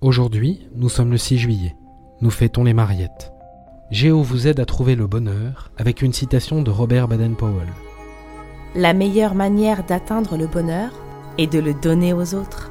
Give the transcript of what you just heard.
Aujourd'hui, nous sommes le 6 juillet. Nous fêtons les Mariettes. Géo vous aide à trouver le bonheur avec une citation de Robert Baden-Powell. La meilleure manière d'atteindre le bonheur est de le donner aux autres.